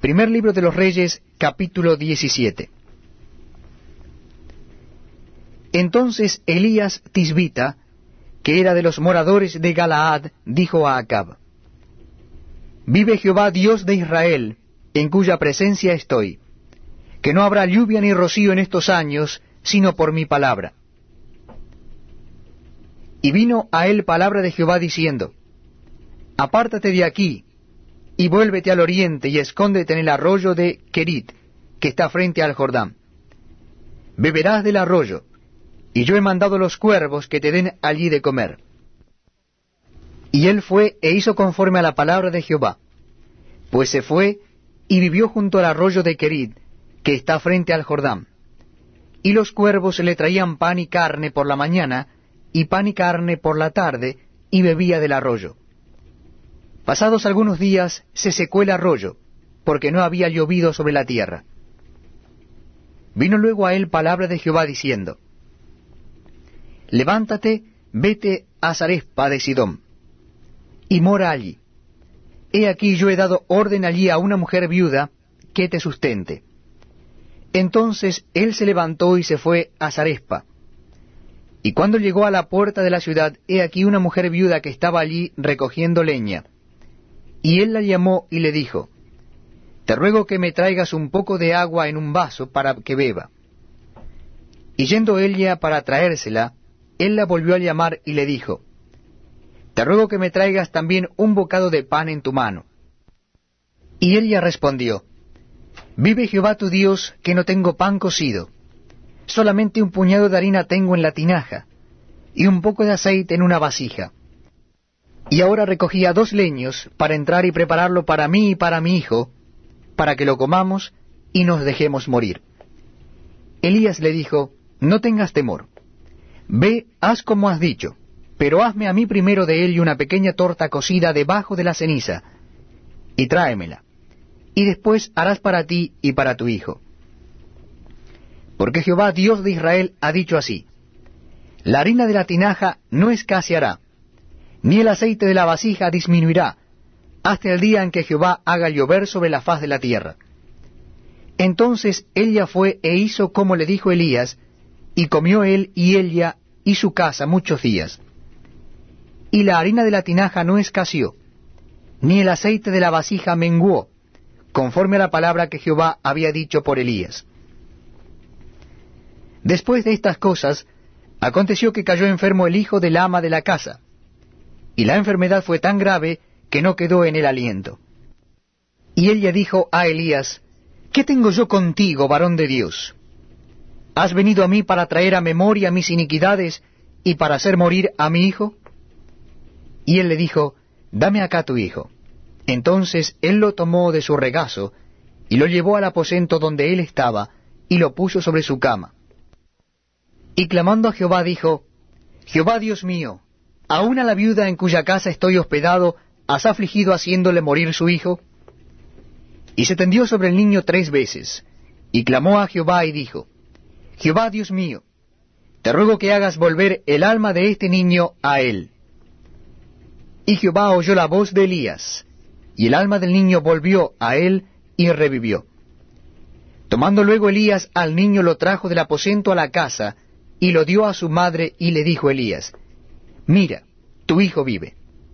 Primer libro de los Reyes, capítulo 17. Entonces Elías Tisbita, que era de los moradores de Galaad, dijo a Acab, Vive Jehová Dios de Israel, en cuya presencia estoy, que no habrá lluvia ni rocío en estos años, sino por mi palabra. Y vino a él palabra de Jehová diciendo, Apártate de aquí, y vuélvete al oriente, y escóndete en el arroyo de Kerit, que está frente al Jordán. Beberás del arroyo, y yo he mandado los cuervos que te den allí de comer. Y él fue e hizo conforme a la palabra de Jehová, pues se fue y vivió junto al arroyo de Kerit, que está frente al Jordán. Y los cuervos le traían pan y carne por la mañana, y pan y carne por la tarde, y bebía del arroyo. Pasados algunos días se secó el arroyo, porque no había llovido sobre la tierra. Vino luego a él palabra de Jehová diciendo, Levántate, vete a Zarespa de Sidón, y mora allí. He aquí yo he dado orden allí a una mujer viuda que te sustente. Entonces él se levantó y se fue a Zarespa. Y cuando llegó a la puerta de la ciudad, he aquí una mujer viuda que estaba allí recogiendo leña. Y él la llamó y le dijo, Te ruego que me traigas un poco de agua en un vaso para que beba. Y yendo ella para traérsela, él la volvió a llamar y le dijo, Te ruego que me traigas también un bocado de pan en tu mano. Y ella respondió, Vive Jehová tu Dios, que no tengo pan cocido. Solamente un puñado de harina tengo en la tinaja, y un poco de aceite en una vasija. Y ahora recogía dos leños para entrar y prepararlo para mí y para mi hijo, para que lo comamos y nos dejemos morir. Elías le dijo, No tengas temor. Ve, haz como has dicho, pero hazme a mí primero de él una pequeña torta cocida debajo de la ceniza, y tráemela y después harás para ti y para tu hijo. Porque Jehová Dios de Israel ha dicho así, la harina de la tinaja no escaseará, ni el aceite de la vasija disminuirá, hasta el día en que Jehová haga llover sobre la faz de la tierra. Entonces ella fue e hizo como le dijo Elías, y comió él y ella y su casa muchos días. Y la harina de la tinaja no escaseó, ni el aceite de la vasija menguó, conforme a la palabra que Jehová había dicho por Elías. Después de estas cosas, aconteció que cayó enfermo el hijo del ama de la casa, y la enfermedad fue tan grave que no quedó en el aliento. Y ella dijo a Elías, ¿Qué tengo yo contigo, varón de Dios? ¿Has venido a mí para traer a memoria mis iniquidades y para hacer morir a mi hijo? Y él le dijo, Dame acá tu hijo. Entonces él lo tomó de su regazo, y lo llevó al aposento donde él estaba, y lo puso sobre su cama. Y clamando a Jehová dijo, Jehová Dios mío, ¿aún a la viuda en cuya casa estoy hospedado has afligido haciéndole morir su hijo? Y se tendió sobre el niño tres veces, y clamó a Jehová y dijo, Jehová Dios mío, te ruego que hagas volver el alma de este niño a él. Y Jehová oyó la voz de Elías, y el alma del niño volvió a él y revivió. Tomando luego Elías al niño lo trajo del aposento a la casa, y lo dio a su madre, y le dijo Elías, Mira, tu hijo vive.